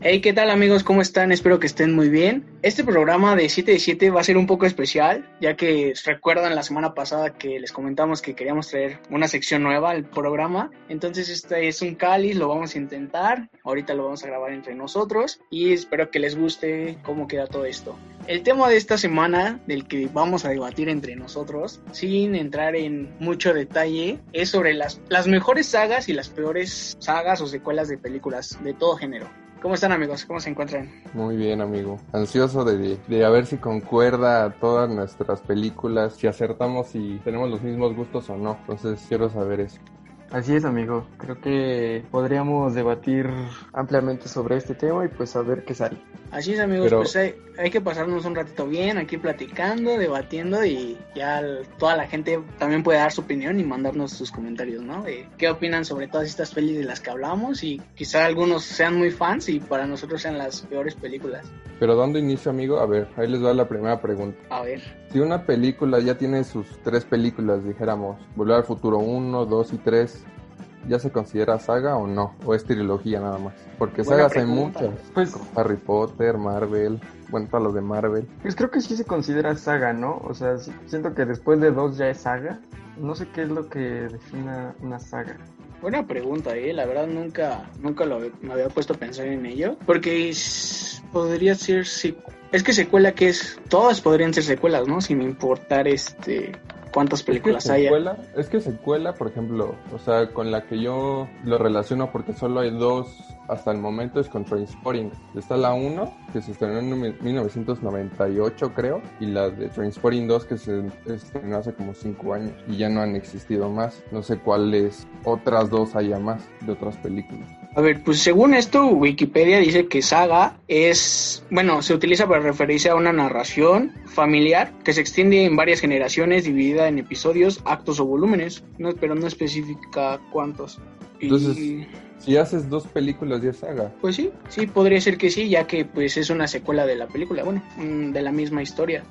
Hey, ¿qué tal amigos? ¿Cómo están? Espero que estén muy bien. Este programa de 7 de 7 va a ser un poco especial, ya que recuerdan la semana pasada que les comentamos que queríamos traer una sección nueva al programa. Entonces este es un cáliz, lo vamos a intentar. Ahorita lo vamos a grabar entre nosotros y espero que les guste cómo queda todo esto. El tema de esta semana, del que vamos a debatir entre nosotros, sin entrar en mucho detalle, es sobre las, las mejores sagas y las peores sagas o secuelas de películas de todo género. ¿Cómo están amigos? ¿Cómo se encuentran? Muy bien, amigo. Ansioso de, de a ver si concuerda todas nuestras películas, si acertamos si tenemos los mismos gustos o no. Entonces quiero saber eso. Así es, amigo. Creo que podríamos debatir ampliamente sobre este tema y pues a ver qué sale. Así es, amigos. Pero... Pues hay, hay, que pasarnos un ratito bien aquí platicando, debatiendo y ya toda la gente también puede dar su opinión y mandarnos sus comentarios, ¿no? De qué opinan sobre todas estas pelis de las que hablamos y quizá algunos sean muy fans y para nosotros sean las peores películas. Pero ¿dónde inicio, amigo? A ver, ahí les doy la primera pregunta. A ver. Si una película ya tiene sus tres películas, dijéramos, Volver al Futuro 1, 2 y 3, ¿ya se considera saga o no? ¿O es trilogía nada más? Porque Buena sagas pregunta. hay muchas. Pues Harry Potter, Marvel, bueno, todas los de Marvel. Pues creo que sí se considera saga, ¿no? O sea, siento que después de dos ya es saga. No sé qué es lo que defina una saga. Buena pregunta, eh. La verdad nunca, nunca lo, me había puesto a pensar en ello. Porque podría ser es que secuela que es, todas podrían ser secuelas, ¿no? Sin importar este cuántas películas es secuela, Es que secuela, por ejemplo, o sea, con la que yo lo relaciono porque solo hay dos hasta el momento es con Trainspotting. Está la 1, que se estrenó en 1998 creo, y la de Trainspotting 2 que se estrenó hace como 5 años y ya no han existido más. No sé cuáles otras dos haya más de otras películas. A ver, pues según esto, Wikipedia dice que saga es, bueno, se utiliza para referirse a una narración familiar que se extiende en varias generaciones, dividida en episodios, actos o volúmenes, no, pero no especifica cuántos. Entonces, si haces dos películas de saga. Pues sí, sí, podría ser que sí, ya que pues es una secuela de la película, bueno, mm, de la misma historia,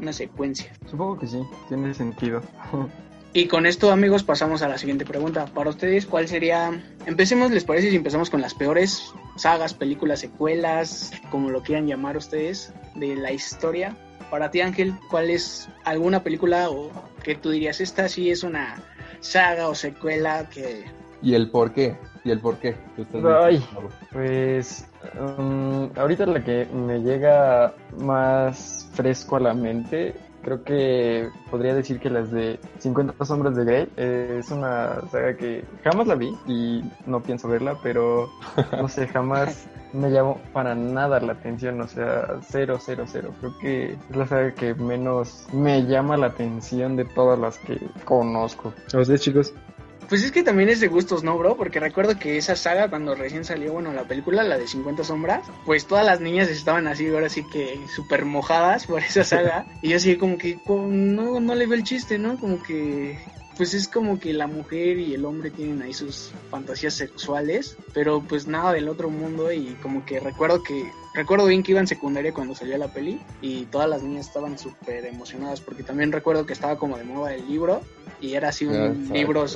una secuencia. Supongo que sí, tiene sentido. Y con esto, amigos, pasamos a la siguiente pregunta. Para ustedes, ¿cuál sería? Empecemos, ¿les parece si empezamos con las peores sagas, películas, secuelas, como lo quieran llamar ustedes, de la historia? Para ti, Ángel, ¿cuál es alguna película o que tú dirías, esta sí es una saga o secuela que... ¿Y el por qué? ¿Y el por qué? Ay, pues um, ahorita la que me llega más fresco a la mente Creo que podría decir que las de 50 sombras de Grey eh, es una saga que jamás la vi y no pienso verla, pero no sé, jamás me llamó para nada la atención, o sea, cero, cero, cero. Creo que es la saga que menos me llama la atención de todas las que conozco. ¿A ustedes, chicos? Pues es que también es de gustos, ¿no, bro? Porque recuerdo que esa saga, cuando recién salió, bueno, la película, la de 50 sombras, pues todas las niñas estaban así, ahora sí que súper mojadas por esa saga. y yo así como que no, no le veo el chiste, ¿no? Como que pues es como que la mujer y el hombre tienen ahí sus fantasías sexuales, pero pues nada del otro mundo y como que recuerdo que recuerdo bien que iba en secundaria cuando salió la peli y todas las niñas estaban súper emocionadas porque también recuerdo que estaba como de moda el libro y era así un libro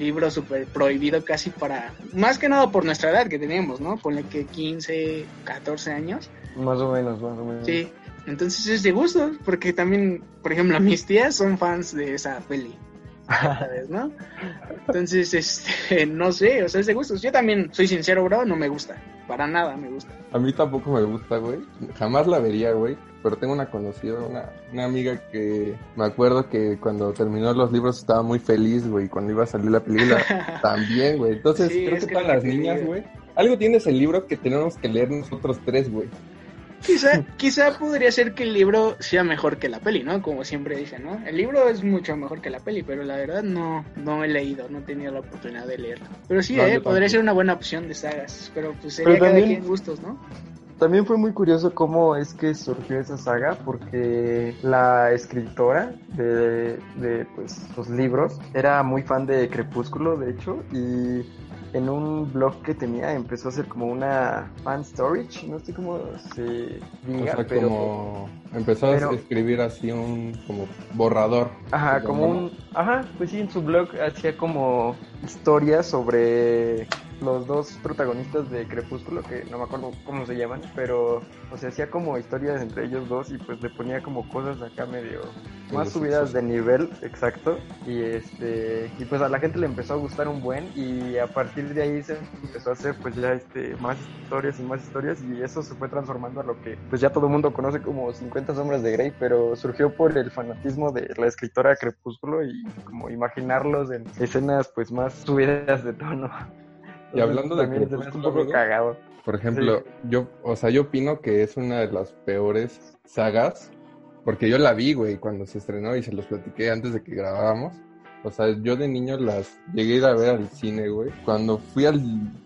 libro súper prohibido casi para más que nada por nuestra edad que teníamos, ¿no? Ponle que 15, 14 años. Más o menos, más o menos. Sí. Entonces es de gusto, porque también, por ejemplo, mis tías son fans de esa peli. ¿No? Entonces, este, no sé, o sea, es de gustos. Yo también soy sincero, bro, no me gusta. Para nada me gusta. A mí tampoco me gusta, güey. Jamás la vería, güey. Pero tengo una conocida, una, una amiga que me acuerdo que cuando terminó los libros estaba muy feliz, güey. Cuando iba a salir la película también, güey. Entonces, creo que, para las niñas, güey. Algo tienes el libro que tenemos que leer nosotros tres, güey. Quizá, quizá podría ser que el libro sea mejor que la peli, ¿no? Como siempre dicen, ¿no? El libro es mucho mejor que la peli, pero la verdad no, no he leído, no he tenido la oportunidad de leerlo. Pero sí, eh, podría ser una buena opción de sagas, pero pues sería cada quien gustos, ¿no? También fue muy curioso cómo es que surgió esa saga, porque la escritora de, de pues, los libros era muy fan de Crepúsculo, de hecho, y en un blog que tenía empezó a hacer como una fan storage, no sé cómo se diga, pero como empezó a escribir así un como borrador. Ajá, como un, ajá, pues sí, en su blog hacía como historias sobre los dos protagonistas de Crepúsculo, que no me acuerdo cómo se llaman, pero o sea, hacía como historias entre ellos dos y pues le ponía como cosas acá medio más subidas de nivel, exacto. Y este y pues a la gente le empezó a gustar un buen y a partir de ahí se empezó a hacer pues ya este más historias y más historias y eso se fue transformando a lo que pues ya todo el mundo conoce como 50 sombras de Grey, pero surgió por el fanatismo de la escritora Crepúsculo y como imaginarlos en escenas pues más subidas de tono. Y hablando de Crepúsculo, un poco cagado. Por ejemplo, yo, o sea, yo opino que es una de las peores sagas, porque yo la vi, güey, cuando se estrenó y se los platiqué antes de que grabáramos. O sea, yo de niño las llegué a ir a ver al cine, güey. Cuando fui al,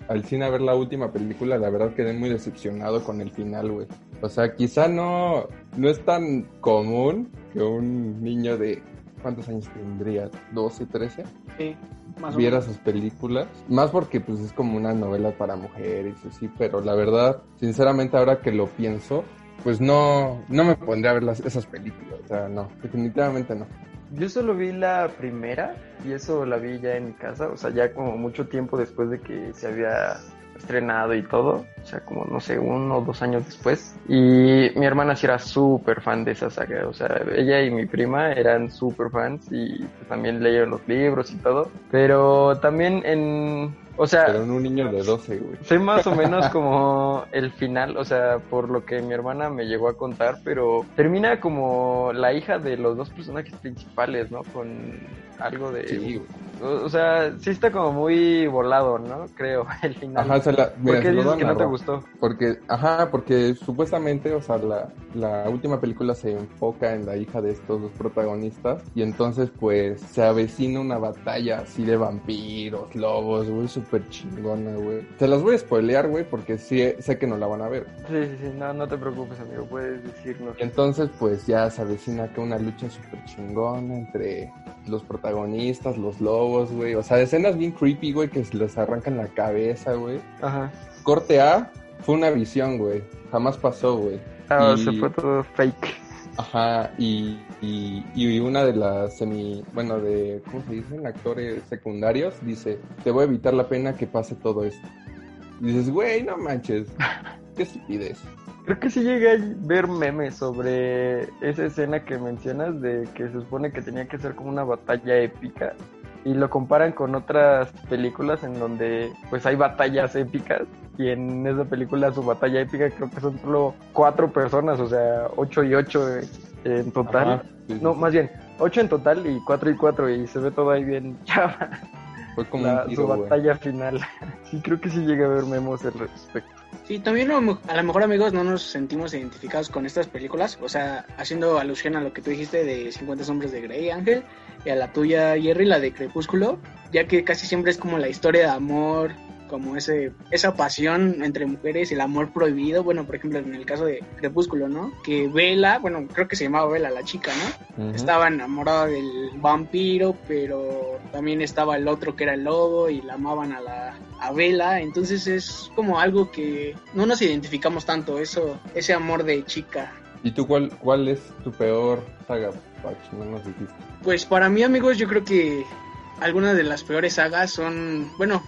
al cine a ver la última película, la verdad quedé muy decepcionado con el final, güey. O sea, quizá no, no es tan común que un niño de... ¿Cuántos años tendría? ¿12, 13? Sí, más o viera sus películas. Más porque pues es como una novela para mujeres, así, pero la verdad, sinceramente ahora que lo pienso, pues no, no me pondría a ver las, esas películas. O sea, no, definitivamente no. Yo solo vi la primera y eso la vi ya en mi casa, o sea, ya como mucho tiempo después de que se había estrenado y todo, o sea, como no sé, uno o dos años después. Y mi hermana sí era súper fan de esa saga, o sea, ella y mi prima eran súper fans y pues, también leyeron los libros y todo, pero también en, o sea, Pero en un niño de 12, güey. sé más o menos como el final, o sea, por lo que mi hermana me llegó a contar, pero termina como la hija de los dos personajes principales, ¿no? Con algo de... Sí. O, o sea, sí está como muy volado, ¿no? Creo, el final. Ajá, se la, mira, ¿Por qué dices que no te gustó? Porque, ajá, porque supuestamente, o sea, la, la última película se enfoca en la hija de estos dos protagonistas y entonces pues se avecina una batalla así de vampiros, lobos, güey, súper chingona, güey. Te las voy a spoilear, güey, porque sí, sé que no la van a ver. Sí, sí, sí, no, no te preocupes, amigo, puedes decirnos. Y entonces pues ya se avecina que una lucha súper chingona entre los protagonistas, los lobos, güey. O sea, escenas bien creepy, güey, que se les arrancan la cabeza, güey. Ajá. Corte A fue una visión, güey. Jamás pasó, güey. Ah, o Y- sea, fue todo fake. Ajá, y, y, y una de las semi, bueno, de, ¿cómo se dicen? Actores secundarios dice, te voy a evitar la pena que pase todo esto. Y dices, güey, no manches, qué estupidez. Creo que sí llegué a ver memes sobre esa escena que mencionas de que se supone que tenía que ser como una batalla épica y lo comparan con otras películas en donde pues hay batallas épicas y en esa película su batalla épica creo que son solo cuatro personas, o sea, ocho y ocho en total. Ajá, sí, sí, No, más bien, ocho en total y cuatro y cuatro y se ve todo ahí bien chava Fue como la- un su tiro, batalla final. Sí, creo que sí llegué a ver memos al respecto. Sí, también a lo mejor amigos no nos sentimos identificados con estas películas, o sea, haciendo alusión a lo que tú dijiste de 50 sombras de Grey, Ángel, y a la tuya, Jerry, la de Crepúsculo, ya que casi siempre es como la historia de amor, como ese esa pasión entre mujeres, el amor prohibido, bueno, por ejemplo, en el caso de Crepúsculo, ¿no? Que Bella, bueno, creo que se llamaba Bella la chica, ¿no? Estaba enamorada del vampiro, pero también estaba el otro que era el lobo y la amaban a la a Bella, entonces es como algo que no nos identificamos tanto, eso ese amor de chica. ¿Y tú cuál, cuál es tu peor saga, Pach? No nos dijiste. Pues para mí, amigos, yo creo que algunas de las peores sagas son, bueno,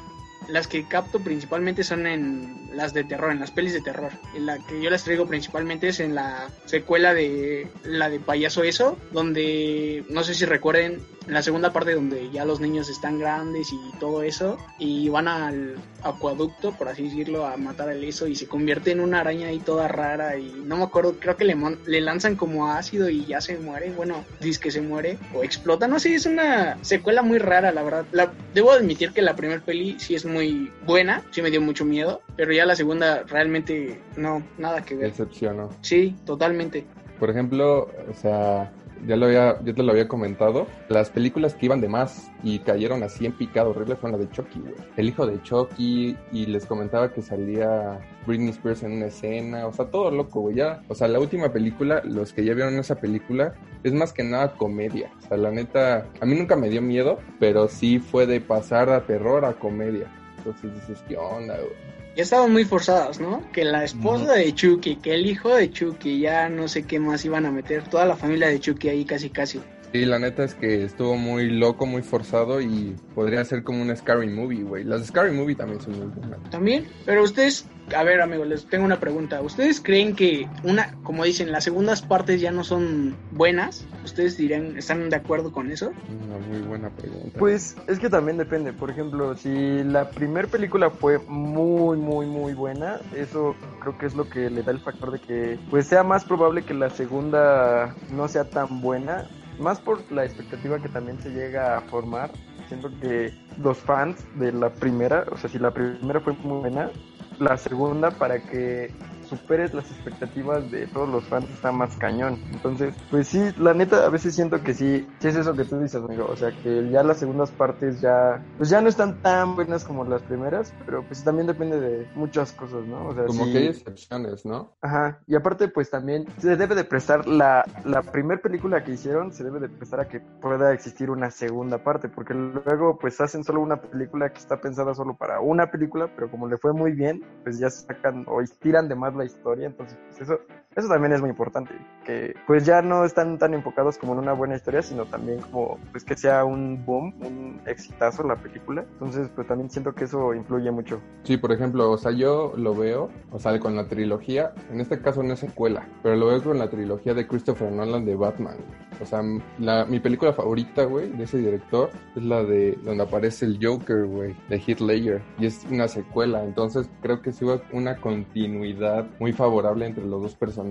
las que capto principalmente son en las de terror, en las pelis de terror. En la que yo las traigo principalmente es en la secuela de la de Payaso Eso, donde no sé si recuerden la segunda parte donde ya los niños están grandes y todo eso y van al acueducto, por así decirlo, a matar al eso y se convierte en una araña ahí toda rara y no me acuerdo, creo que le, le lanzan como ácido y ya se muere, bueno, dice que se muere o explota, no sé, es una secuela muy rara, la verdad. Debo admitir que la primer peli sí es muy buena, sí me dio mucho miedo, pero ya la segunda realmente no, nada que ver. Decepcionó. Sí, totalmente. Por ejemplo, o sea, ya lo había, yo te lo había comentado, las películas que iban de más y cayeron así en picado horrible fueron la de Chucky, güey. El hijo de Chucky, y les comentaba que salía Britney Spears en una escena, o sea, todo loco, güey. Ya, o sea, la última película, los que ya vieron esa película, es más que nada comedia. O sea, la neta, a mí nunca me dio miedo, pero sí fue de pasar a terror a comedia. Entonces dices, ¿qué onda, güey? Ya estaban muy forzadas, ¿no? Que la esposa de Chucky, que el hijo de Chucky, ya no sé qué más iban a meter, toda la familia de Chucky ahí casi casi. Sí, la neta es que estuvo muy loco, muy forzado y podría ser como un Scary Movie, güey. Las Scary Movie también son muy buenas. También, pero ustedes, a ver, amigos, les tengo una pregunta. ¿Ustedes creen que una, como dicen, las segundas partes ya no son buenas? ¿Ustedes dirían, están de acuerdo con eso? Una muy buena pregunta. Pues es que también depende. Por ejemplo, si la primera película fue muy, muy, muy buena, eso creo que es lo que le da el factor de que pues sea más probable que la segunda no sea tan buena más por la expectativa que también se llega a formar. Siento que los fans de la primera, o sea, si la primera fue muy buena, la segunda para que superes las expectativas de todos los fans está más cañón. Entonces, pues sí, la neta, a veces siento que sí, sí es eso que tú dices, amigo. O sea, que ya las segundas partes ya, pues ya no están tan buenas como las primeras, pero pues también depende de muchas cosas, ¿no? O sea, como que hay excepciones, ¿no? Ajá, y aparte, pues también se debe de prestar la, la primera película que hicieron, se debe de prestar a que pueda existir una segunda parte, porque luego pues hacen solo una película que está pensada solo para una película, pero como le fue muy bien, pues ya sacan o estiran de más la historia, entonces pues eso, eso también es muy importante, que pues ya no están tan enfocados como en una buena historia, sino también como pues que sea un boom, un exitazo la película, entonces pues también siento que eso influye mucho. Sí, por ejemplo, o sea, yo lo veo, o sea, con la trilogía, en este caso no es secuela, pero lo veo con la trilogía de Christopher Nolan de Batman. O sea, la, mi película favorita, güey, de ese director es la de donde aparece el Joker, güey, de Heath Ledger, y es una secuela, entonces creo que sí va una continuidad muy favorable entre los dos personajes,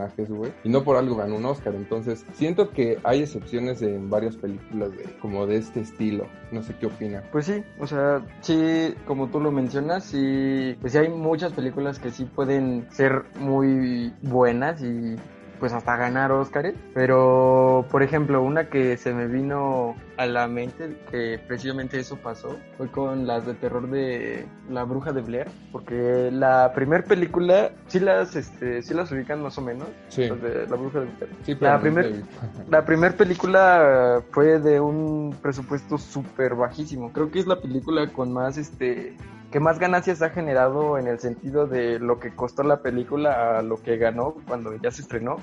Y no por algo ganó un Oscar. Entonces, siento que hay excepciones en varias películas de, como de este estilo. No sé qué opina. Pues sí, o sea, sí, como tú lo mencionas, sí, pues sí hay muchas películas que sí pueden ser muy buenas y pues hasta ganar Oscars. Pero, por ejemplo, una que se me vino a la mente, que precisamente eso pasó, fue con las de terror de La Bruja de Blair, porque la primera película, sí las, este, sí las ubican más o menos, Sí. las de La Bruja de Blair. Sí, La no primer- la primera película fue de un presupuesto súper bajísimo. Creo que es la película con más, este, que más ganancias ha generado en el sentido de lo que costó la película a lo que ganó cuando ya se estrenó.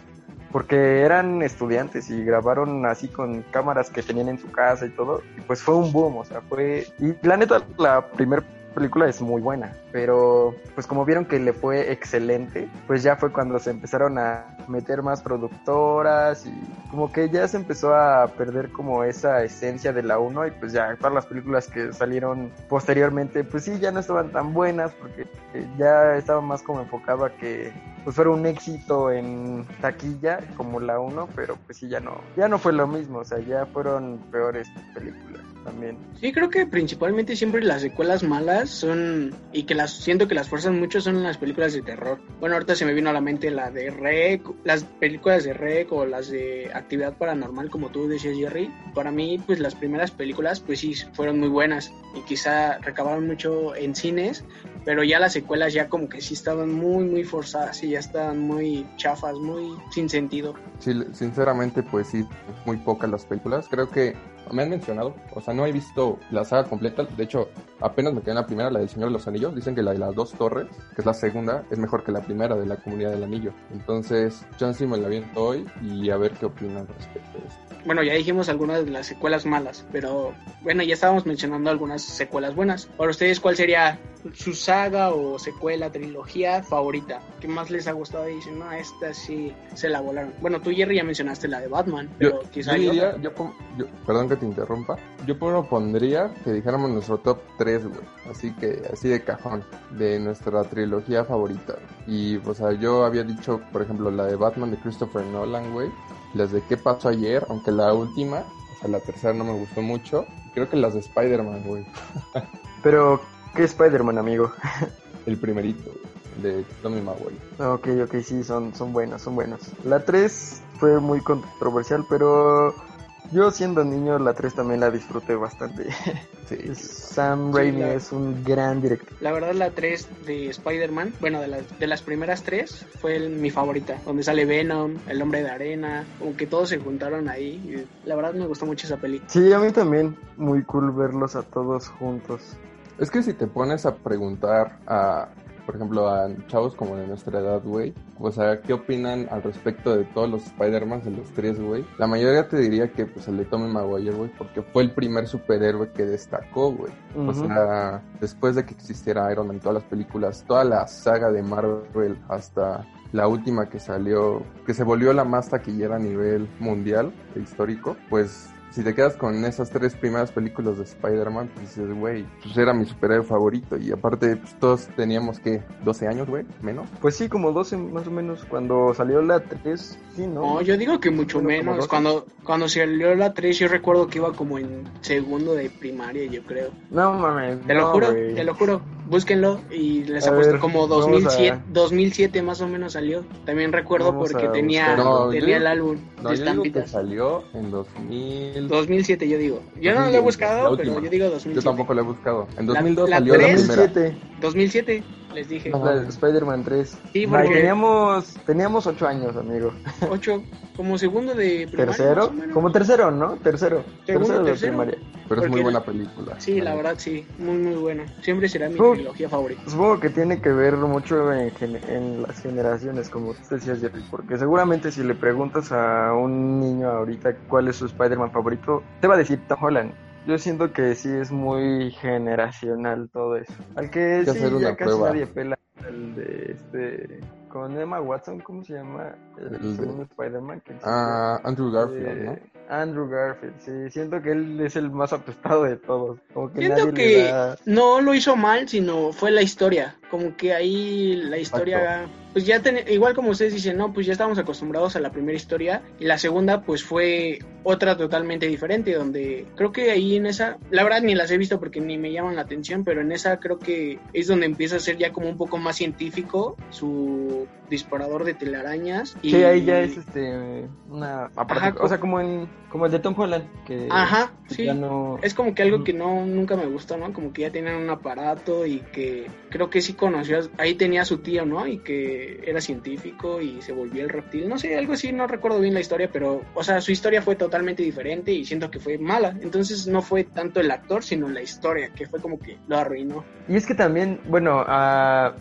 Porque eran estudiantes y grabaron así con cámaras que tenían en su casa y todo. Y pues fue un boom, o sea, fue... Y la neta, la primera película es muy buena, pero pues como vieron que le fue excelente, pues ya fue cuando se empezaron a meter más productoras y como que ya se empezó a perder como esa esencia de la 1 y pues ya todas las películas que salieron posteriormente pues sí ya no estaban tan buenas porque eh, ya estaba más como enfocado a que pues fuera un éxito en taquilla como la 1, pero pues sí ya no, ya no fue lo mismo, o sea, ya fueron peores películas también. Sí, creo que principalmente siempre las secuelas malas son, y que las siento que las fuerzan mucho, son las películas de terror. Bueno, ahorita se me vino a la mente la de Rec, las películas de Rec o las de Actividad Paranormal, como tú decías, Jerry. Para mí, pues las primeras películas, pues sí, fueron muy buenas y quizá recabaron mucho en cines, pero ya las secuelas ya como que sí estaban muy, muy forzadas y ya estaban muy chafas, muy sin sentido. Sí, sinceramente, pues sí, muy pocas las películas. Creo que me han mencionado, o sea, no he visto la saga completa. De hecho, apenas me quedé en la primera, la del Señor de los Anillos. Dicen que la de las dos torres, que es la segunda, es mejor que la primera de la Comunidad del Anillo. Entonces, chance me la viento hoy y a ver qué opinan respecto a esto. Bueno, ya dijimos algunas de las secuelas malas, pero bueno, ya estábamos mencionando algunas secuelas buenas. Para ustedes, ¿cuál sería su saga o secuela, trilogía favorita? ¿Qué más les ha gustado? Y dicen, no, esta sí se la volaron. Bueno, tú, Jerry, ya mencionaste la de Batman, pero Yo, quizá yo diría, yo- perdón que te interrumpa, yo propondría que dijéramos nuestro top 3, güey, así que, así de cajón, de nuestra trilogía favorita. Y, o sea, yo había dicho, por ejemplo, la de Batman de Christopher Nolan, güey, las de ¿Qué pasó ayer? Aunque la última, o sea, la tercera no me gustó mucho, creo que las de Spider-Man, güey, Pero, ¿qué Spider-Man, amigo? el primerito, güey, de Tommy Maguire. Ok, ok, sí, son, son buenas, son buenas. La 3 fue muy controversial, pero yo siendo niño la 3 también la disfruté bastante. Sí, Sam Sí, Raimi la- es un gran director. La verdad, la 3 de Spider-Man, bueno, de, las de las primeras tres, fue el- mi favorita. Donde sale Venom, El Hombre de Arena, como que todos se juntaron ahí. y la verdad me gustó mucho esa película. Sí, a mí también, muy cool verlos a todos juntos. Es que si te pones a preguntar a por ejemplo, a chavos como de nuestra edad, güey, o sea, ¿qué opinan al respecto de todos los Spider-Man, de los tres, güey? La mayoría te diría que, pues, el de Tommy Maguire, güey, porque fue el primer superhéroe que destacó, güey. O sea, después de que existiera Iron Man en todas las películas, toda la saga de Marvel hasta la última que salió, que se volvió la más taquillera a nivel mundial e histórico, pues si te quedas con esas tres primeras películas de Spider-Man, pues dices, güey, pues era mi superhéroe favorito. Y aparte, pues todos teníamos, que 12 años, güey, menos. Pues sí, como 12 más o menos. Cuando salió la 3, sí, ¿no? No, yo digo que mucho menos. Cuando, cuando salió la 3, yo recuerdo que iba como en segundo de primaria, yo creo. No mames. Te lo juro, te lo juro. Búsquenlo y les apuesto como 2007, 2007 más o menos salió. También recuerdo porque tenía, tenía el álbum no, de estampitas. salió en 2000 2007 yo digo. Yo no lo he buscado, pero yo digo 2007. Yo tampoco lo he buscado. En 2002 salió la primera. 2007 les dije. Spider-Man 3. Sí, porque... teníamos, teníamos 8 años, amigo. 8, como segundo de primaria. ¿Tercero? Como tercero, ¿no? Tercero. tercero, de primaria. Pero es muy buena película. Sí, la verdad, sí. Muy, muy buena. Siempre será mi trilogía favorita. Supongo que tiene que ver mucho en, en las generaciones, como tú decías, Jerry. Porque seguramente si le preguntas a un niño ahorita cuál es su Spider-Man favorito, te va a decir Tom Holland yo siento que sí es muy generacional todo eso. Al que sí, ya casi nadie pela el de este con Emma Watson, ¿cómo se llama? El, segundo Spider-Man. Ah, Andrew Garfield, ¿no? Andrew Garfield, sí, siento que él es el más apestado de todos. Como que siento que no lo hizo mal, sino fue la historia. Como que ahí la historia pues ya igual como ustedes dicen, no, pues ya estábamos acostumbrados a la primera historia y la segunda pues fue otra totalmente diferente donde creo que ahí en esa, la verdad ni las he visto porque ni me llaman la atención, pero en esa creo que es donde empieza a ser ya como un poco más científico su disparador de telarañas. Y... Sí, ahí ya es este una o sea, como en como el de Tom Holland que Ajá, sí. Es como que algo que no nunca me gustó, ¿no? Como que ya tienen un aparato y que creo que sí conoció, ahí tenía a su tío, ¿no? Y que era científico y se volvió el reptil. No sé, algo así, no recuerdo bien la historia, pero, o sea, su historia fue totalmente diferente y siento que fue mala. Entonces no fue tanto el actor, sino la historia, que fue como que lo arruinó. Y es que también, bueno, a,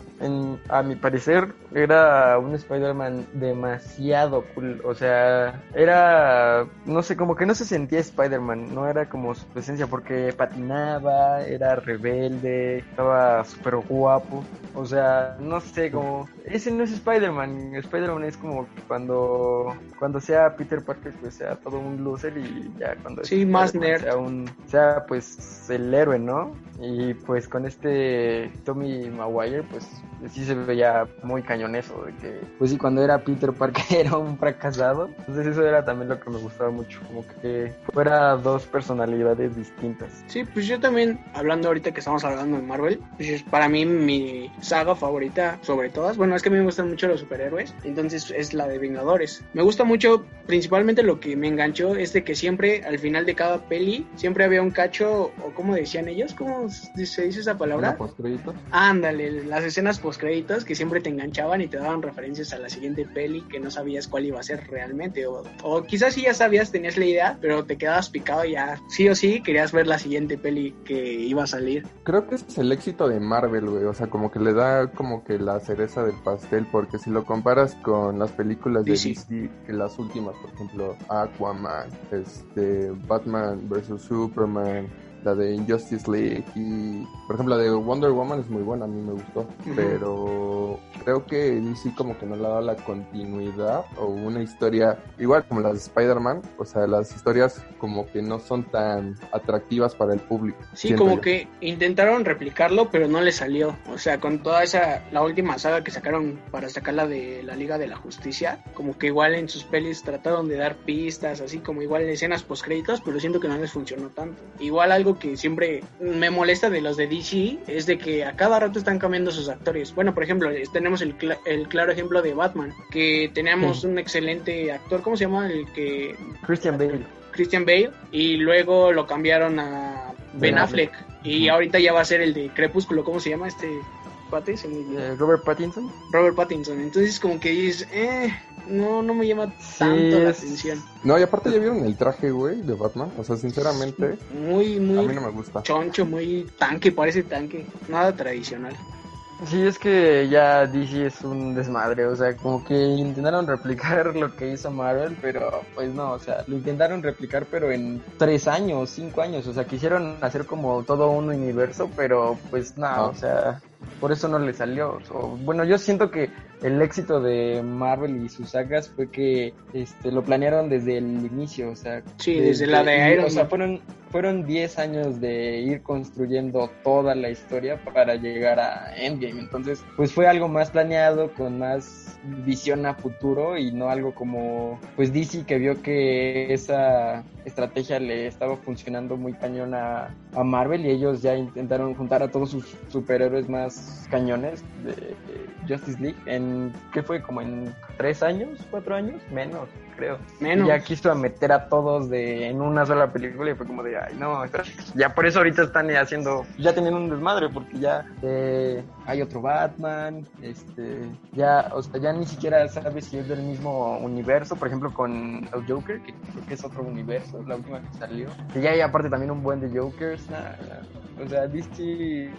a mi parecer, era un Spider-Man demasiado cool. O sea, era, no sé, como que no se sentía Spider-Man, no era como su presencia, porque patinaba, era rebelde, estaba súper guapo. O sea, no sé, como ese no es Spider-Man. Spider-Man es como cuando cuando sea Peter Parker, pues sea todo un loser y ya cuando sí, más nerd. Sea, un, sea pues el héroe, ¿no? Y pues con este Tommy Maguire, pues sí se veía muy cañón eso, de que pues sí, cuando era Peter Parker era un fracasado. Entonces eso era también lo que me gustaba mucho, como que fuera dos personalidades distintas. Sí, pues yo también, hablando ahorita que estamos hablando de Marvel, pues para mí mi saga favorita sobre todas, bueno, es que a mí me gustan mucho los superhéroes, entonces es la de Vengadores. Me gusta mucho, principalmente lo que me enganchó es de que siempre al final de cada peli, siempre había un cacho, o como decían ellos, ¿cómo se dice esa palabra? Ándale, las escenas post créditos que siempre te enganchaban y te daban referencias a la siguiente peli que no sabías cuál iba a ser realmente. O, o quizás sí ya sabías, tenías la idea, pero te quedabas picado y ya sí o sí querías ver la siguiente peli que iba a salir. Creo que es el éxito de Marvel, güey. O sea, como que le da como que la cereza del pastel, porque si lo comparas con las películas de DC, que las últimas, por ejemplo, Aquaman, este, Batman vs. Superman, la de Injustice League y por ejemplo la de Wonder Woman es muy buena, a mí me gustó, pero creo que DC como que no le da la continuidad o una historia igual como las de Spider-Man, o sea, las historias como que no son tan atractivas para el público. Sí, como que intentaron replicarlo, pero no le salió, o sea, con toda esa, la última saga que sacaron para sacarla de la Liga de la Justicia, como que igual en sus pelis trataron de dar pistas, así como igual escenas post créditos, pero siento que no les funcionó tanto. Igual algo que siempre me molesta de los de DC es de que a cada rato están cambiando sus actores. Bueno, por ejemplo, tenemos el, el claro ejemplo de Batman, que teníamos un excelente actor, ¿cómo se llama? El que... Christian Bale. Christian Bale, y luego lo cambiaron a Ben, Affleck. Y ahorita ya va a ser el de Crepúsculo, ¿cómo se llama este? Eh, Robert Pattinson. Robert Pattinson. Entonces como que dices, eh, no, no me llama tanto la atención. No, y aparte ya vieron el traje, güey, de Batman. O sea, sinceramente, muy, muy a mí no me gusta. Choncho, muy tanque, parece tanque. Nada tradicional. Sí, es que ya DC es un desmadre, o sea, como que intentaron replicar lo que hizo Marvel, pero pues no, o sea, lo intentaron replicar pero en tres años, cinco años, o sea, quisieron hacer como todo un universo, pero pues nada, Ah. o sea, por eso no le salió. O, bueno, yo siento que el éxito de Marvel y sus sagas fue que este lo planearon desde el inicio, o sea, Sí, desde la de Iron O sea, fueron fueron 10 años de ir construyendo toda la historia para llegar a Endgame. Entonces, pues fue algo más planeado, con más visión a futuro y no algo como, pues DC que vio que esa estrategia le estaba funcionando muy cañón a, a Marvel y ellos ya intentaron juntar a todos sus superhéroes más cañones de, de Justice League en, ¿qué fue? Como en tres años, cuatro años, menos, creo. Menos. Y ya quiso meter a todos de en una sola película y fue como de, ay, no, ya por eso ahorita están haciendo, ya teniendo un desmadre porque ya eh, hay otro Batman, este, ya, o sea, ya ni siquiera sabes si es del mismo universo, por ejemplo con el Joker, que creo que es otro universo, la última que salió. Y ya hay aparte también un buen de Jokers, nada, nada. O sea, DC,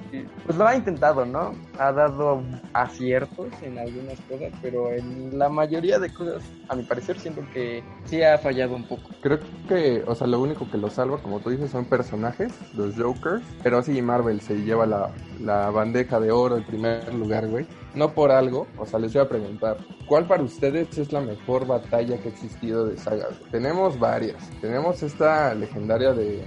pues lo ha intentado, ¿no? Ha dado aciertos en algunas cosas, pero en la mayoría de cosas, a mi parecer, siento que sí ha fallado un poco. Creo que, o sea, lo único que lo salva, como tú dices, son personajes, los Jokers. Pero sí, Marvel se lleva la, la bandeja de oro en primer lugar, güey. No por algo, o sea, les voy a preguntar, ¿cuál para ustedes es la mejor batalla que ha existido de sagas? Tenemos varias. Tenemos esta legendaria de,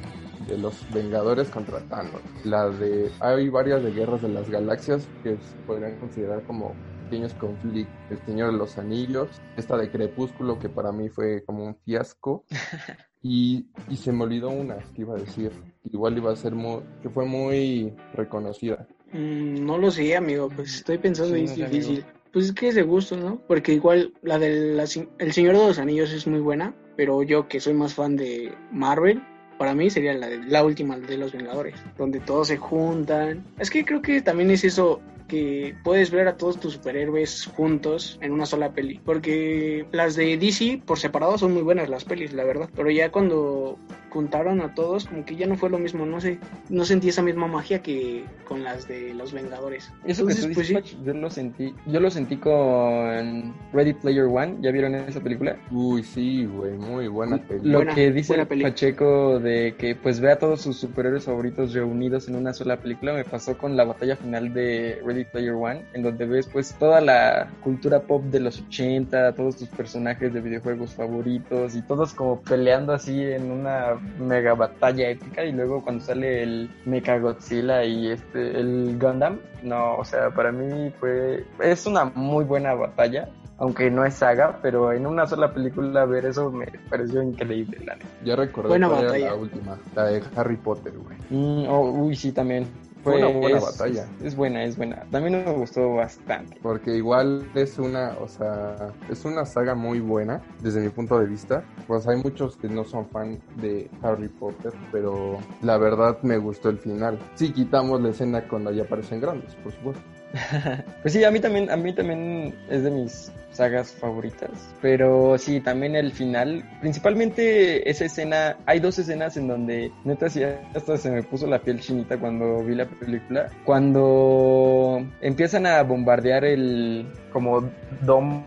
de los Vengadores contra Thanos. La de... Hay varias de Guerras de las Galaxias que podrían considerar como pequeños conflictos. El Señor de los Anillos. Esta de Crepúsculo que para mí fue como un fiasco. Y, y se me olvidó una que iba a decir. Igual iba a ser muy... que fue muy reconocida. Mm, no lo sé, amigo, pues estoy pensando Sí, y no es sé, difícil. Pues es que es de gusto, ¿no? Porque igual la del El Señor de los Anillos es muy buena, pero yo que soy más fan de Marvel, para mí sería la, de, la última de los Vengadores, donde todos se juntan. Es que creo que también es eso que puedes ver a todos tus superhéroes juntos en una sola peli. Porque las de DC por separado son muy buenas las pelis, la verdad. Pero ya cuando juntaron a todos, como que ya no fue lo mismo, no sé, no sentí esa misma magia que con las de los Vengadores. Eso Entonces, que tú pues dices, sí. Yo lo sentí, yo lo sentí con Ready Player One, ¿ya vieron esa película? Uy, sí, güey, muy buena película. Lo Buena- que dice. Pacheco de que pues ve a todos sus superhéroes favoritos reunidos en una sola película me pasó con la batalla final de Ready Player One, en donde ves pues toda la cultura pop de los 80, todos tus personajes de videojuegos favoritos y todos como peleando así en una mega batalla épica y luego cuando sale el Mecha Godzilla y este el Gundam, no, o sea, para mí fue es una muy buena batalla aunque no es saga, pero en una sola película ver eso me pareció increíble, la neta. Ya recordé Buena cuál era batalla. la última, la de Harry Potter, güey. Mm, oh, uy, sí, también. Fue una buena es- batalla. Es, es buena, es buena. También me gustó bastante. Porque igual es una, o sea, es una saga muy buena desde mi punto de vista. Pues hay muchos que no son fan de Harry Potter, pero la verdad me gustó el final. Si quitamos la escena cuando ya aparecen grandes, por supuesto. Pues sí, a mí también, a mí también es de mis sagas favoritas. Pero sí, también el final. Principalmente esa escena, hay dos escenas en donde neta sí hasta se me puso la piel chinita cuando vi la película. Cuando empiezan a bombardear el como domo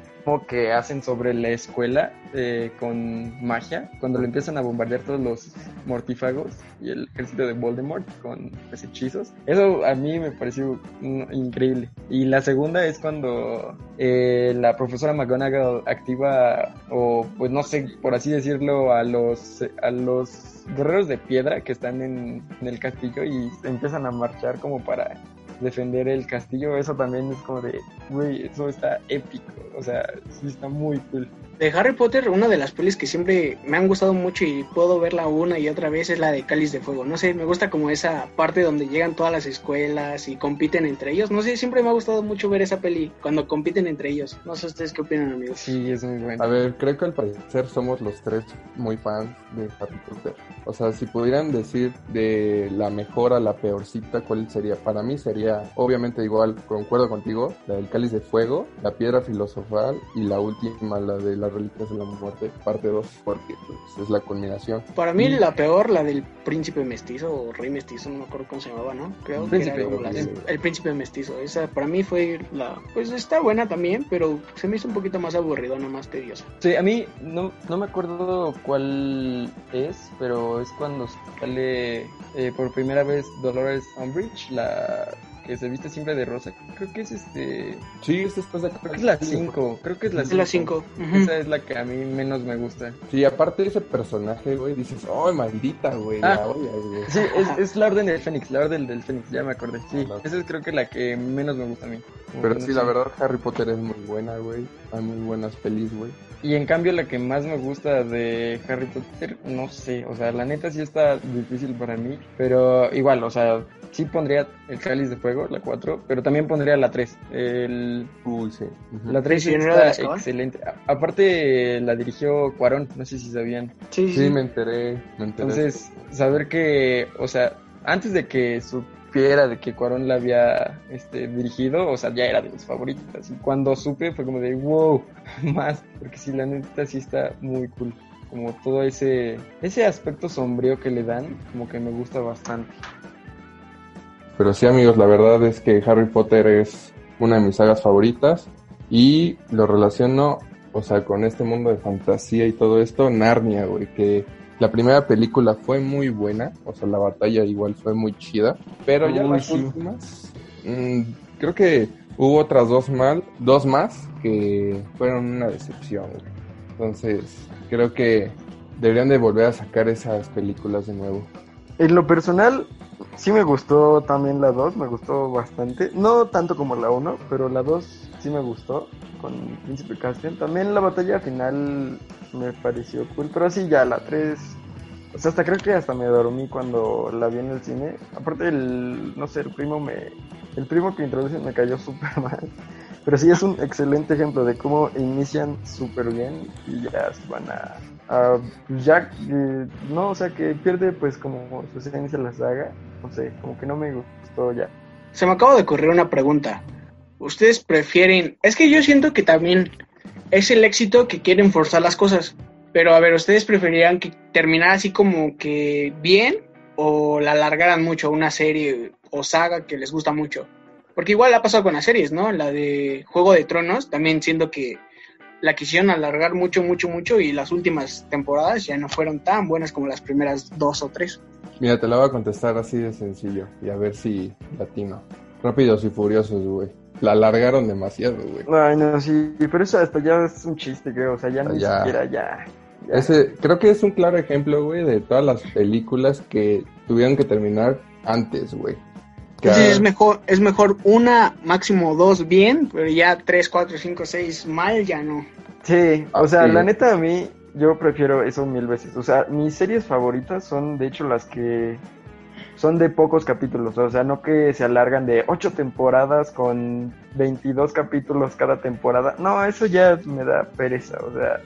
que hacen sobre la escuela eh, con magia, cuando lo empiezan a bombardear todos los mortífagos y el ejército de Voldemort con hechizos. Eso a mí me pareció mm, increíble. Y la segunda es cuando eh, la profesora McGonagall activa, o pues no sé, por así decirlo, a los, a los guerreros de piedra que están en el castillo y empiezan a marchar como para defender el castillo, eso también es como de, güey, eso está épico, o sea, sí está muy cool. De Harry Potter, una de las pelis que siempre me han gustado mucho y puedo verla una y otra vez es la de Cáliz de Fuego. No sé, me gusta como esa parte donde llegan todas las escuelas y compiten entre ellos. No sé, siempre me ha gustado mucho ver esa peli cuando compiten entre ellos. No sé ustedes qué opinan, amigos. Sí, es muy bueno. A ver, creo que al parecer somos los tres muy fans de Harry Potter. O sea, si pudieran decir de la mejor a la peorcita, ¿cuál sería? Para mí sería, obviamente igual, concuerdo contigo, la del cáliz de fuego, la piedra filosofal y la última, la de la las Reliquias de la Muerte, parte 2, porque pues, es la culminación. Para mí Y- la peor, la del príncipe mestizo o rey mestizo, no me acuerdo cómo se llamaba, ¿no? Creo que Príncipe, era la- sí. el príncipe mestizo. Esa para mí fue la... Pues está buena también, pero se me hizo un poquito más aburridona, más tediosa. Sí, a mí no, no me acuerdo cuál es, pero es cuando sale eh, por primera vez Dolores Umbridge, la que se viste siempre de rosa. Creo que es este. Sí, es después de Creo que es la 5. Creo que es la Es la 5. 5. Esa es la que a mí menos me gusta. Sí, aparte de ese personaje, güey, dices, ¡ay, maldita, güey! Ah. La odias, güey. Sí, es, es la Orden del Fénix, la Orden del Fénix, ya me acordé. Sí, esa es creo que la que menos me gusta a mí. Pero no sí, sé. la verdad, Harry Potter es muy buena, güey. Hay muy buenas pelis, güey. Y en cambio la que más me gusta de Harry Potter, no sé, o sea, la neta sí está difícil para mí, pero igual, o sea, sí pondría el Cáliz de Fuego, la 4, pero también pondría la 3. El, Uy, sí. La 3 Sí, sí, ¿no era de está excelente. A- aparte la dirigió Cuarón, no sé si sabían. Sí, sí, Sí, sí. me enteré, me enteré. Entonces, saber que, o sea, antes de que supiera de que Cuarón la había este, dirigido, o sea, ya era de mis favoritas. Y cuando supe fue como de, wow, más, porque sí, la neta sí está muy cool. Como todo ese, ese aspecto sombrío que le dan, como que me gusta bastante. Pero sí, amigos, la verdad es que Harry Potter es una de mis sagas favoritas y lo relaciono, o sea, con este mundo de fantasía y todo esto, Narnia, güey, que la primera película fue muy buena, o sea, la batalla igual fue muy chida, pero ya las sí. últimas, mm, creo que hubo otras dos mal, dos más que fueron una decepción, güey. Entonces, creo que deberían de volver a sacar esas películas de nuevo. En lo personal, sí me gustó también la 2, me gustó bastante. No tanto como la 1, pero la 2 sí me gustó con Príncipe Caspian. También la batalla final me pareció cool, pero sí, ya la 3. O sea, hasta creo que hasta me dormí cuando la vi en el cine. Aparte, el, no sé, el primo me. El primo que introducen me cayó súper mal. Pero sí es un excelente ejemplo de cómo inician súper bien y ya van a, a ya eh, no o sea que pierde pues como su esencia la saga no sé como que no me gustó ya Se me acaba de ocurrir una pregunta. ¿Ustedes prefieren? Es que yo siento que también es el éxito que quieren forzar las cosas. Pero a ver, ¿ustedes preferirían que terminara así como que bien o la alargaran mucho una serie o saga que les gusta mucho? Porque igual ha pasado con las series, ¿no? La de Juego de Tronos, también siento que la quisieron alargar mucho, mucho, mucho y las últimas temporadas ya no fueron tan buenas como las primeras dos o tres. Mira, te la voy a contestar así de sencillo y a ver si latino. Rápidos y furiosos, güey. La alargaron demasiado, güey. ay no sí pero eso hasta ya es un chiste creo o sea ya ni Ya. siquiera ya, ya. Ese, creo que es un claro ejemplo, güey, de todas las películas que tuvieron que terminar antes, güey. Es mejor, es mejor una, máximo dos bien, pero ya tres, cuatro, cinco, seis mal, ya no. Sí, o sea, la neta a mí yo prefiero eso mil veces. O sea, mis series favoritas son de hecho las que son de pocos capítulos, o sea, no que se alargan de ocho temporadas con 22 capítulos cada temporada. No, eso ya me da pereza, o sea,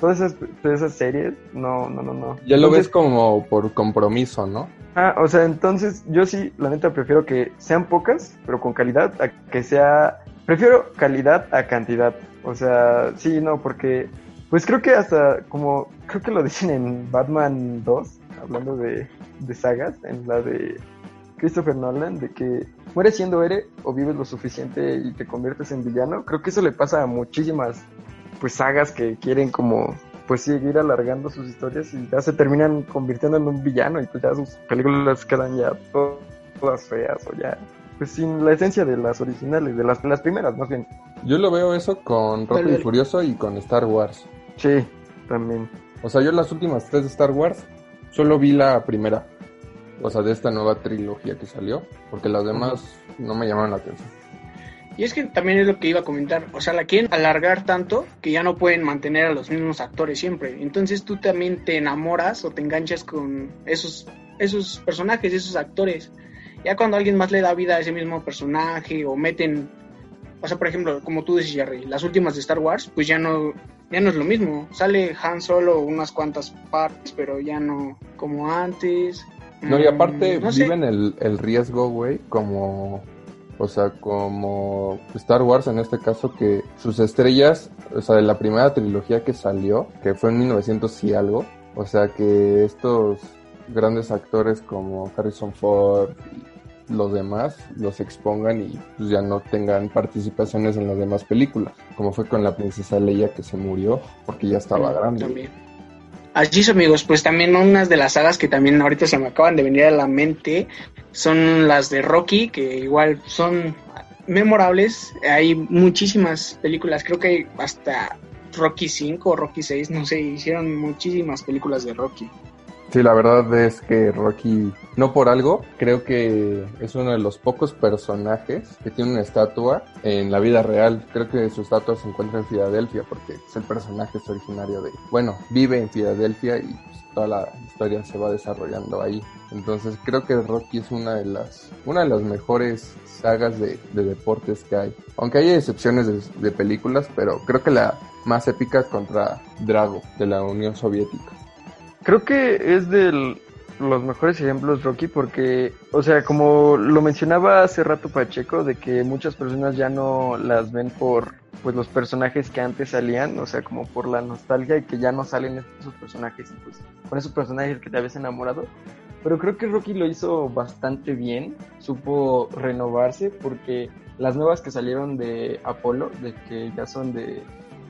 todas esas, todas esas series, no, no, no, no. Ya lo Entonces, ves como por compromiso, ¿no? Ah, o sea, entonces yo sí, la neta prefiero que sean pocas, pero con calidad, a que sea... Prefiero calidad a cantidad. O sea, sí, no, porque... Pues creo que hasta como... Creo que lo dicen en Batman 2, hablando de, de sagas, en la de Christopher Nolan, de que mueres siendo héroe o vives lo suficiente y te conviertes en villano. Creo que eso le pasa a muchísimas pues sagas que quieren como pues seguir alargando sus historias y ya se terminan convirtiendo en un villano y pues ya sus películas quedan ya to- todas feas o ya pues sin la esencia de las originales, de las, las primeras más bien. Yo lo veo eso con Rápido y. Furioso y con Star Wars. Sí, también. O sea, yo las últimas tres de Star Wars solo vi la primera. O sea, de esta nueva trilogía que salió. Porque las demás no me llamaron la atención. Y es que también es lo que iba a comentar, o sea, la quieren alargar tanto que ya no pueden mantener a los mismos actores siempre. Entonces tú también te enamoras o te enganchas con esos, esos personajes, esos actores. Ya cuando alguien más le da vida a ese mismo personaje o meten, o sea, por ejemplo, como tú dices, Jerry, las últimas de Star Wars, pues ya no, ya no es lo mismo. Sale Han Solo unas cuantas partes, pero ya no como antes. No, y Mm, aparte no sé. viven el, el riesgo, güey, como O sea, como Star Wars en este caso, que sus estrellas, o sea, de la primera trilogía que salió, que fue en 1900 y algo, o sea, que estos grandes actores como Harrison Ford y los demás los expongan y pues ya no tengan participaciones en las demás películas, como fue con la princesa Leia que se murió porque ya estaba grande. También. Así es, amigos, pues también unas de las sagas que también ahorita se me acaban de venir a la mente son las de Rocky, que igual son memorables. Hay muchísimas películas, creo que hasta Rocky 5 o Rocky 6, no sé, hicieron muchísimas películas de Rocky. Sí, la verdad es que Rocky, no por algo, creo que es uno de los pocos personajes que tiene una estatua en la vida real. Creo que su estatua se encuentra en Filadelfia porque es el personaje es originario de, bueno, vive en Filadelfia y pues, toda la historia se va desarrollando ahí. Entonces creo que Rocky es una de las, una de las mejores sagas de, de deportes que hay. Aunque hay excepciones de, de películas, pero creo que la más épica es contra Drago de la Unión Soviética. Creo que es de los mejores ejemplos, Rocky, porque, o sea, como lo mencionaba hace rato Pacheco, de que muchas personas ya no las ven por pues los personajes que antes salían, o sea, como por la nostalgia y que ya no salen esos personajes pues con esos personajes que te habías enamorado. Pero creo que Rocky lo hizo bastante bien, supo renovarse porque las nuevas que salieron de Apolo, de que ya son de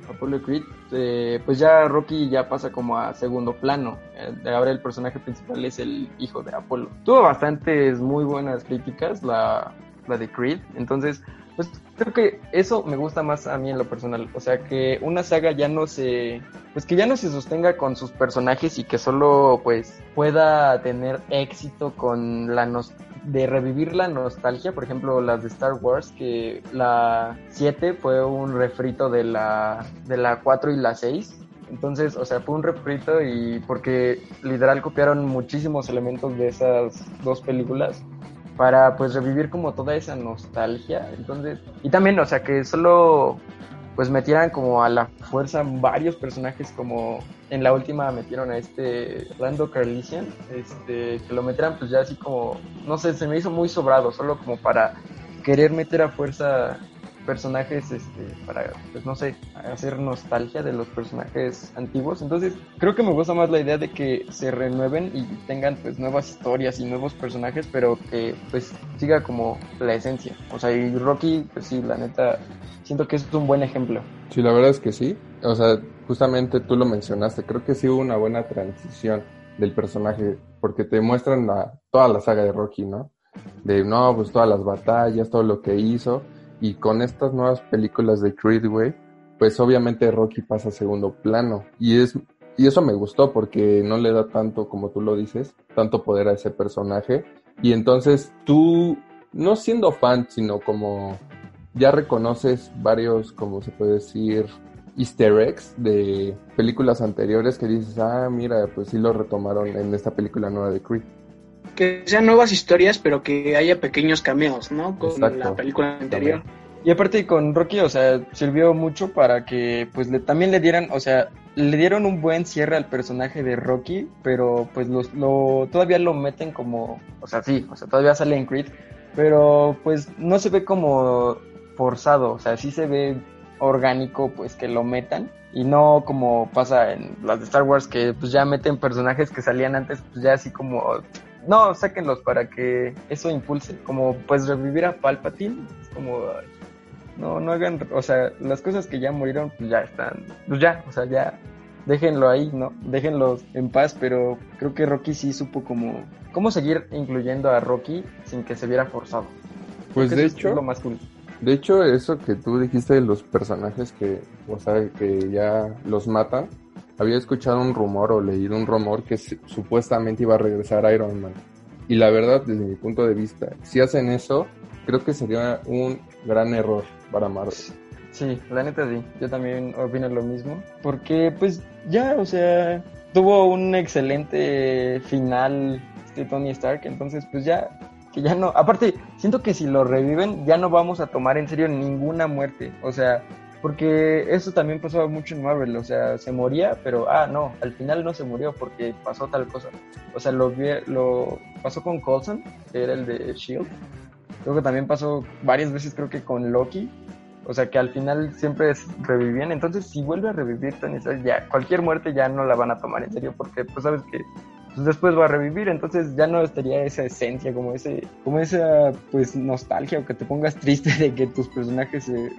Apollo Creed, eh, pues ya Rocky ya pasa como a segundo plano. Eh, ahora el personaje principal es el hijo de Apolo. Tuvo bastantes muy buenas críticas la, la de Creed, entonces pues creo que eso me gusta más a mí en lo personal. O sea, que una saga ya no se, pues que ya no se sostenga con sus personajes y que solo pues pueda tener éxito con la nos de revivir la nostalgia, por ejemplo, las de Star Wars, que la 7 fue un refrito de la, de la 4 y la 6. Entonces, o sea, fue un refrito y porque literal copiaron muchísimos elementos de esas dos películas para pues revivir como toda esa nostalgia. Entonces, y también, o sea, que solo pues metieran como a la fuerza varios personajes como en la última metieron a este Rando Carlisian, este, que lo metieran pues ya así como, no sé, se me hizo muy sobrado, solo como para querer meter a fuerza personajes este para pues no sé hacer nostalgia de los personajes antiguos. Entonces creo que me gusta más la idea de que se renueven y tengan pues nuevas historias y nuevos personajes pero que pues siga como la esencia. O sea y Rocky pues sí la neta siento que es un buen ejemplo. Sí la verdad es que sí. O sea justamente tú lo mencionaste creo que sí hubo una buena transición del personaje porque te muestran la, toda la saga de Rocky no de no pues todas las batallas todo lo que hizo y con estas nuevas películas de Creed, güey, pues obviamente Rocky pasa a segundo plano. Y es y eso me gustó porque no le da tanto, como tú lo dices, tanto poder a ese personaje. Y entonces tú, no siendo fan, sino como ya reconoces varios, como se puede decir, easter eggs de películas anteriores que dices, ah, mira, pues sí lo retomaron en esta película nueva de Creed que sean nuevas historias, pero que haya pequeños cameos, ¿no? Con la película anterior. Y aparte con Rocky, o sea, sirvió mucho para que pues le, también le dieran, o sea, le dieron un buen cierre al personaje de Rocky, pero pues los, lo, todavía lo meten como, o sea, sí, o sea, todavía sale en Creed, pero pues no se ve como forzado, o sea, sí se ve orgánico pues que lo metan y no como pasa en las de Star Wars que pues ya meten personajes que salían antes pues ya así como no, sáquenlos para que eso impulse. Como pues revivir a Palpatine. Es como. No, no hagan. O sea, las cosas que ya murieron, pues ya están. Pues ya, o sea, ya. Déjenlo ahí, ¿no? Déjenlos en paz, pero creo que Rocky sí supo como. ¿Cómo seguir incluyendo a Rocky sin que se viera forzado? Pues de hecho. lo más cool. De hecho, eso que tú dijiste de los personajes que, o sea, que ya los matan, había escuchado un rumor o leído un rumor que supuestamente iba a regresar Iron Man. Y la verdad, desde mi punto de vista, si hacen eso, creo que sería un gran error para Marvel. Sí, la neta sí, yo también opino lo mismo. Porque pues ya, o sea, tuvo un excelente final este Tony Stark, entonces pues ya, que ya no, aparte, siento que si lo reviven ya no vamos a tomar en serio ninguna muerte, o sea, porque eso también pasaba mucho en Marvel, o sea, se moría, pero ah, no, al final no se murió porque pasó tal cosa. O sea, lo, lo pasó con Coulson, que era el de Shield, Luego también pasó varias veces creo que con Loki, o sea que al final siempre revivían, entonces si vuelve a revivir Tony Stark, ya cualquier muerte ya no la van a tomar en serio porque pues sabes que pues, después va a revivir, entonces ya no estaría esa esencia, como ese, como esa pues nostalgia o que te pongas triste de que tus personajes se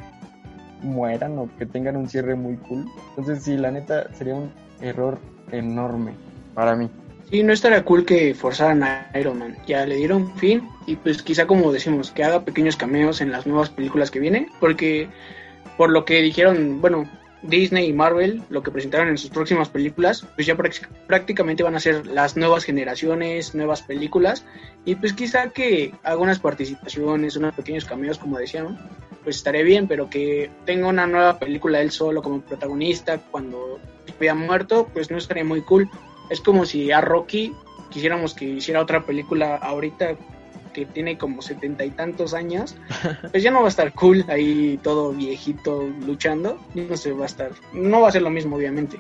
mueran o que tengan un cierre muy cool. Entonces sí, la neta sería un error enorme para mí. Sí, no estaría cool que forzaran a Iron Man. Ya le dieron fin y pues quizá como decimos, que haga pequeños cameos en las nuevas películas que vienen, porque por lo que dijeron, bueno, Disney y Marvel, lo que presentaron en sus próximas películas, pues ya prácticamente van a ser las nuevas generaciones, nuevas películas, y pues quizá que haga unas participaciones, unos pequeños cameos, como decían, pues estaría bien, pero que tenga una nueva película él solo como protagonista cuando haya muerto, pues no estaría muy cool. Es como si a Rocky quisiéramos que hiciera otra película ahorita que tiene como setenta y tantos años, pues ya no va a estar cool ahí todo viejito luchando, no sé, va a estar, no va a ser lo mismo obviamente.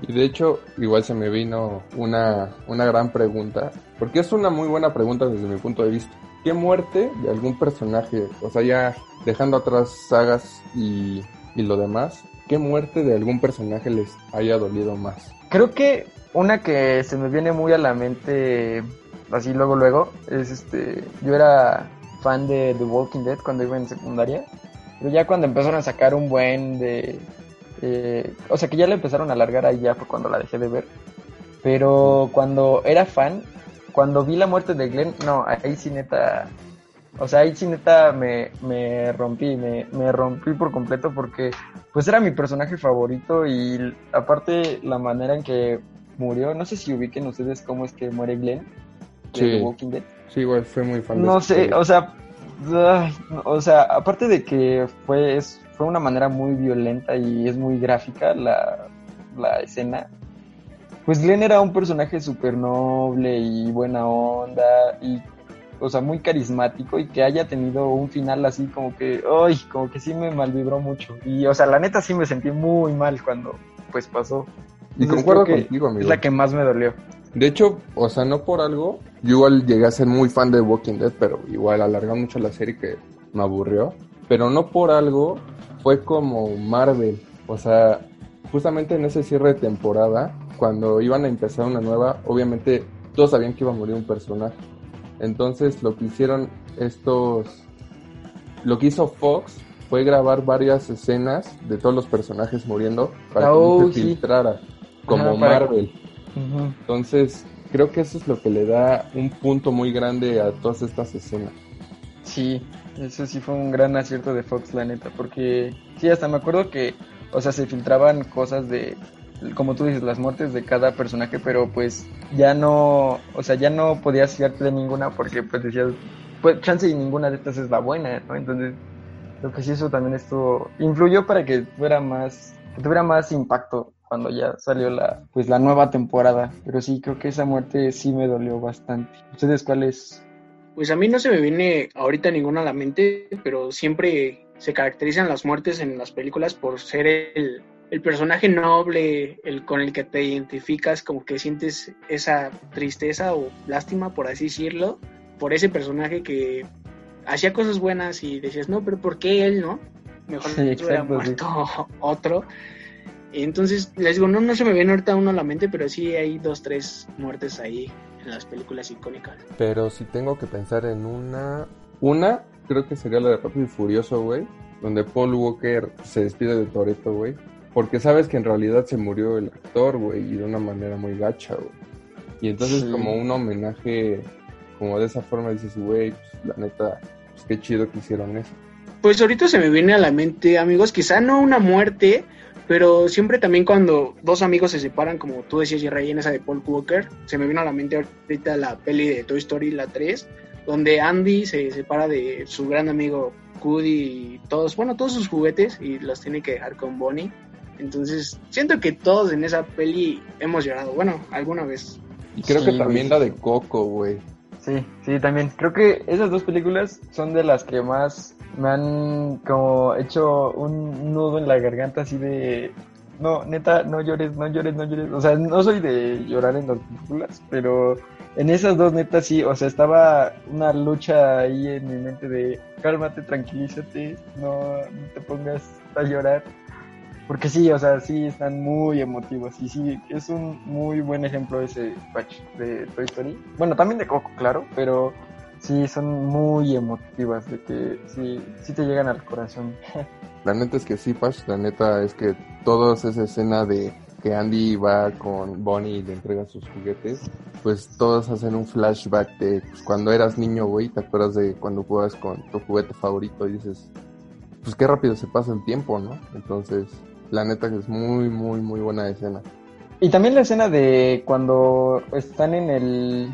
Y de hecho, igual se me vino una, una gran pregunta, porque es una muy buena pregunta desde mi punto de vista. ¿Qué muerte de algún personaje, o sea, ya dejando atrás sagas y, y lo demás, qué muerte de algún personaje les haya dolido más? Creo que una que se me viene muy a la mente así luego luego, es este, yo era fan de The Walking Dead cuando iba en secundaria, pero ya cuando empezaron a sacar un buen de, eh, o sea que ya le empezaron a alargar ahí ya fue cuando la dejé de ver, pero cuando era fan, cuando vi la muerte de Glenn, no, ahí sí neta, o sea, ahí sí neta me, me rompí, me, me rompí por completo porque pues era mi personaje favorito y aparte la manera en que murió, no sé si ubiquen ustedes cómo es que muere Glenn sí. Sí, igual fue muy fan. No sé, o sea, o sea, aparte de que fue, es, fue una manera muy violenta y es muy gráfica la, la escena, pues Glenn era un personaje súper noble y buena onda y, o sea, muy carismático y que haya tenido un final así como que, ay, como que sí me malvibró mucho. Y, o sea, la neta sí me sentí muy mal cuando, pues, pasó. Y concuerdo contigo, amigo. Es la que más me dolió. De hecho, o sea, no por algo, yo igual llegué a ser muy fan de Walking Dead, pero igual alargó mucho la serie que me aburrió. Pero no por algo, fue como Marvel. O sea, justamente en ese cierre de temporada, cuando iban a empezar una nueva, obviamente todos sabían que iba a morir un personaje. Entonces lo que hicieron estos, lo que hizo Fox fue grabar varias escenas de todos los personajes muriendo para que no Oh, se sí. filtrara, como Ajá, Marvel. Entonces, creo que eso es lo que le da un punto muy grande a todas estas escenas. Sí, eso sí fue un gran acierto de Fox, la neta, porque sí, hasta me acuerdo que, o sea, se filtraban cosas de, como tú dices, las muertes de cada personaje, pero pues ya no, o sea, ya no podías fiarte de ninguna porque pues decías, pues chance y ninguna de estas es la buena, ¿no? Entonces, creo que sí eso también estuvo, influyó para que fuera más, que tuviera más impacto cuando ya salió la, pues la nueva temporada, pero sí, creo que esa muerte sí me dolió bastante. ¿Ustedes cuáles? Pues a mí no se me viene ahorita ninguna a la mente, pero siempre se caracterizan las muertes en las películas por ser el, el personaje noble, el con el que te identificas, como que sientes esa tristeza o lástima, por así decirlo, por ese personaje que hacía cosas buenas y decías, no, pero ¿por qué él no? Mejor Sí, hubiera sí. muerto otro. Entonces les digo, no, no se me viene ahorita uno a la mente, pero sí hay dos, tres muertes ahí en las películas icónicas. Pero si tengo que pensar en una... Una, creo que sería la de Rápido y Furioso, güey. Donde Paul Walker se despide de Toreto, güey. Porque sabes que en realidad se murió el actor, güey. Y de una manera muy gacha, güey. Y entonces Sí. como un homenaje, como de esa forma dices, güey, pues, la neta, pues qué chido que hicieron eso. Pues ahorita se me viene a la mente, amigos, quizá no una muerte, pero siempre también cuando dos amigos se separan, como tú decías, Jerry, en esa de Paul Walker, se me vino a la mente ahorita la peli de Toy Story, la 3, donde Andy se separa de su gran amigo Woody y todos, bueno, todos sus juguetes y los tiene que dejar con Bonnie. Entonces, siento que todos en esa peli hemos llorado, bueno, alguna vez. Y creo Sí, que también güey. la de Coco, güey. Sí, sí, también. Creo que esas dos películas son de las que más me han como hecho un nudo en la garganta así de... No, neta, no llores, no llores, no llores. O sea, no soy de llorar en las películas, pero en esas dos netas sí, o sea, estaba una lucha ahí en mi mente de cálmate, tranquilízate, no, no te pongas a llorar. Porque sí, o sea, sí están muy emotivos y sí, es un muy buen ejemplo ese patch de Toy Story. Bueno, también de Coco, claro, pero sí son muy emotivas, de que sí, sí te llegan al corazón. La neta es que sí, Patch, la neta es que toda esa escena de que Andy va con Bonnie y le entrega sus juguetes, pues todos hacen un flashback de pues, cuando eras niño, güey, te acuerdas de cuando jugabas con tu juguete favorito y dices, pues qué rápido se pasa el tiempo, ¿no? Entonces, la neta que es muy, muy, muy buena escena. Y también la escena de cuando están en el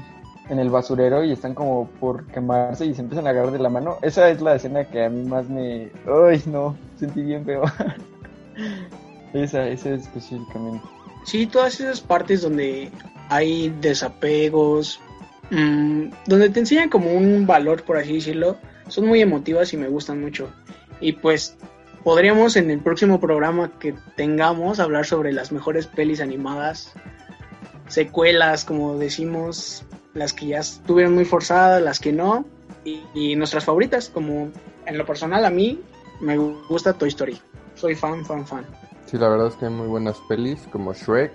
en el basurero y están como por quemarse y se empiezan a agarrar de la mano. Esa es la escena que a mí más me... ¡Ay, no! Sentí bien feo. esa, esa específicamente. Sí, todas esas partes donde hay desapegos, mmm, donde te enseñan como un valor, por así decirlo, son muy emotivas y me gustan mucho. Y pues podríamos en el próximo programa que tengamos hablar sobre las mejores pelis animadas, secuelas, como decimos, las que ya estuvieron muy forzadas, las que no, y, y, nuestras favoritas, como en lo personal a mí me gusta Toy Story. Soy fan, fan, fan. Sí, la verdad es que hay muy buenas pelis como Shrek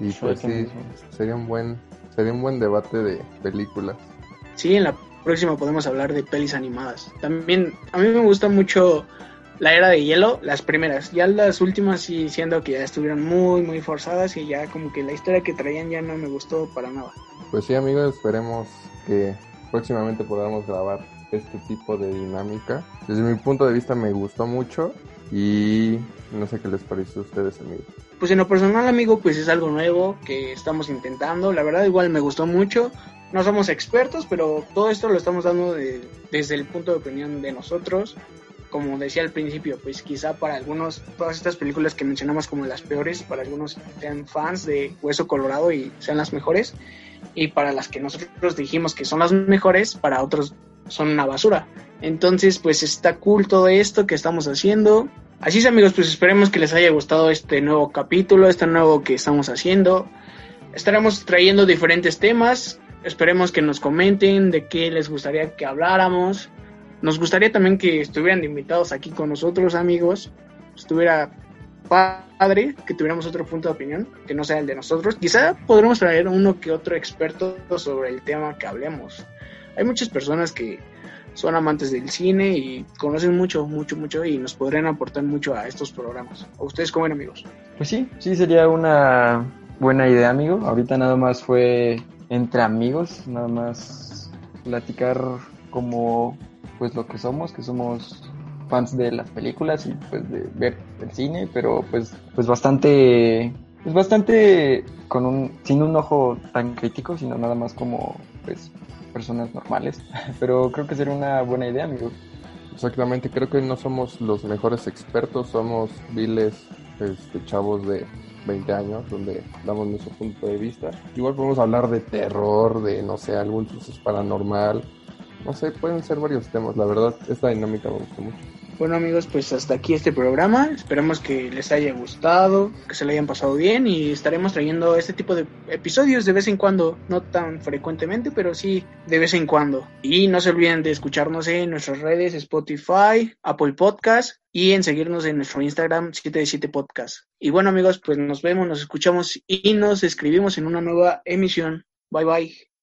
y Shrek pues sí, sería un buen sería un buen debate de películas. Sí, en la próxima podemos hablar de pelis animadas. También a mí me gusta mucho la era de hielo, las primeras. Ya las últimas sí siendo que ya estuvieron muy, muy forzadas y ya como que la historia que traían ya no me gustó para nada. Pues sí, amigos, esperemos que próximamente podamos grabar este tipo de dinámica. Desde mi punto de vista me gustó mucho y no sé qué les parece a ustedes, amigos. Pues en lo personal, amigo, pues es algo nuevo que estamos intentando. La verdad, igual me gustó mucho. No somos expertos, pero todo esto lo estamos dando de, desde el punto de opinión de nosotros como decía al principio, pues quizá para algunos, todas estas películas que mencionamos como las peores, para algunos sean fans de Hueso Colorado y sean las mejores, y para las que nosotros dijimos que son las mejores, para otros son una basura. Entonces, pues está cool todo esto que estamos haciendo. Así es, amigos, pues esperemos que les haya gustado este nuevo capítulo, este nuevo que estamos haciendo. Estaremos trayendo diferentes temas. Esperemos que nos comenten de qué les gustaría que habláramos. Nos gustaría también que estuvieran invitados aquí con nosotros, amigos. Estuviera padre que tuviéramos otro punto de opinión que no sea el de nosotros. Quizá podremos traer uno que otro experto sobre el tema que hablemos. Hay muchas personas que son amantes del cine y conocen mucho, mucho, mucho y nos podrían aportar mucho a estos programas. ¿A ustedes cómo amigos? Pues sí, sí sería una buena idea, amigo. Ahorita nada más fue entre amigos, nada más platicar como pues lo que somos, que somos fans de las películas y pues de ver el cine, pero pues pues bastante pues bastante con un sin un ojo tan crítico, sino nada más como pues personas normales, pero creo que sería una buena idea, amigo. Exactamente, creo que no somos los mejores expertos, somos viles este, chavos de 20 años donde damos nuestro punto de vista. Igual podemos hablar de terror, de no sé, algún suceso paranormal, no sé, pueden ser varios temas. La verdad, esta dinámica me gustó mucho. Bueno amigos, pues hasta aquí este programa. Esperemos que les haya gustado, que se lo hayan pasado bien y estaremos trayendo este tipo de episodios de vez en cuando, no tan frecuentemente, pero sí de vez en cuando. Y no se olviden de escucharnos en nuestras redes Spotify, Apple Podcast y en seguirnos en nuestro Instagram 77 Podcast. Y bueno amigos, pues nos vemos, nos escuchamos y nos escribimos en una nueva emisión. Bye bye.